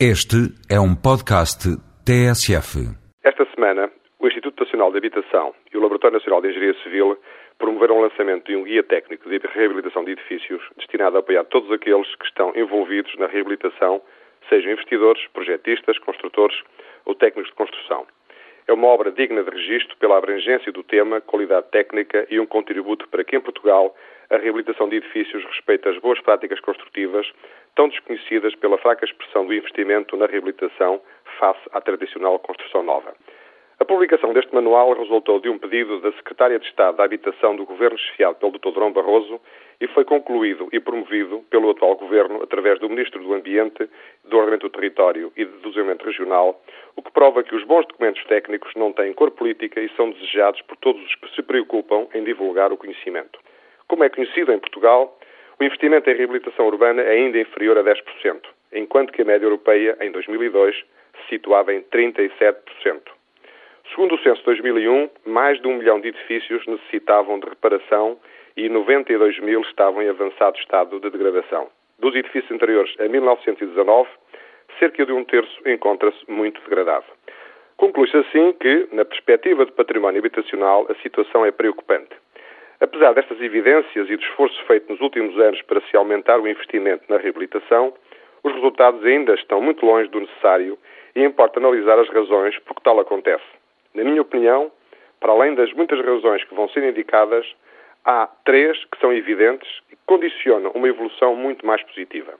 Este é um podcast TSF. Esta semana, o Instituto Nacional de Habitação e o Laboratório Nacional de Engenharia Civil promoveram o lançamento de um guia técnico de reabilitação de edifícios destinado a apoiar todos aqueles que estão envolvidos na reabilitação, sejam investidores, projetistas, construtores ou técnicos de construção. É uma obra digna de registro pela abrangência do tema, qualidade técnica e um contributo para que em Portugal a reabilitação de edifícios respeite as boas práticas construtivas, tão desconhecidas pela fraca expressão do investimento na reabilitação face à tradicional construção nova. A publicação deste manual resultou de um pedido da Secretária de Estado da Habitação do Governo chefiado pelo Dr. Durão Barroso e foi concluído e promovido pelo atual Governo através do Ministro do Ambiente, do Ordenamento do Território e do Desenvolvimento Regional, o que prova que os bons documentos técnicos não têm cor política e são desejados por todos os que se preocupam em divulgar o conhecimento. Como é conhecido em Portugal, o investimento em reabilitação urbana é ainda inferior a 10%, enquanto que a média europeia, em 2002, se situava em 37%. Segundo o censo de 2001, mais de um milhão de edifícios necessitavam de reparação e 92 mil estavam em avançado estado de degradação. Dos edifícios anteriores a 1919, cerca de um terço encontra-se muito degradado. Conclui-se assim que, na perspectiva de património habitacional, a situação é preocupante. Apesar destas evidências e do esforço feito nos últimos anos para se aumentar o investimento na reabilitação, os resultados ainda estão muito longe do necessário e importa analisar as razões por que tal acontece. Na minha opinião, para além das muitas razões que vão ser indicadas, há três que são evidentes e que condicionam uma evolução muito mais positiva.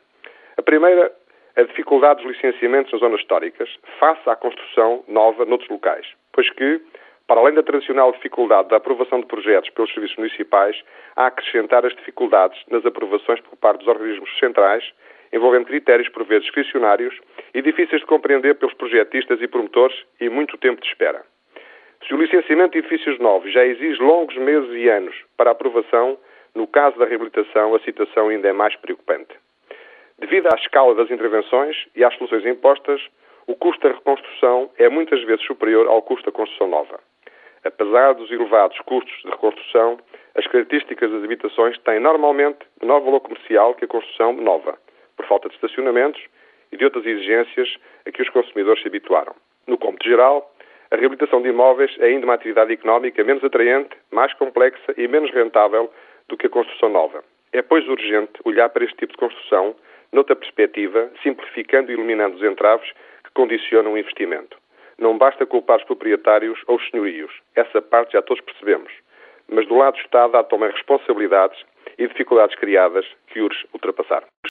A primeira, a dificuldade dos licenciamentos nas zonas históricas face à construção nova noutros locais, pois que, para além da tradicional dificuldade da aprovação de projetos pelos serviços municipais, há a acrescentar as dificuldades nas aprovações por parte dos organismos centrais, envolvendo critérios por vezes discricionários e difíceis de compreender pelos projetistas e promotores e muito tempo de espera. Se o licenciamento de edifícios novos já exige longos meses e anos para aprovação, no caso da reabilitação a situação ainda é mais preocupante. Devido à escala das intervenções e às soluções impostas, o custo da reconstrução é muitas vezes superior ao custo da construção nova. Apesar dos elevados custos de reconstrução, as características das habitações têm normalmente menor valor comercial que a construção nova, por falta de estacionamentos e de outras exigências a que os consumidores se habituaram. No cômputo geral, a reabilitação de imóveis é ainda uma atividade económica menos atraente, mais complexa e menos rentável do que a construção nova. É, pois, urgente olhar para este tipo de construção noutra perspectiva, simplificando e eliminando os entraves que condicionam o investimento. Não basta culpar os proprietários ou os senhorios. Essa parte já todos percebemos. Mas do lado do Estado há também responsabilidades e dificuldades criadas que urge ultrapassar.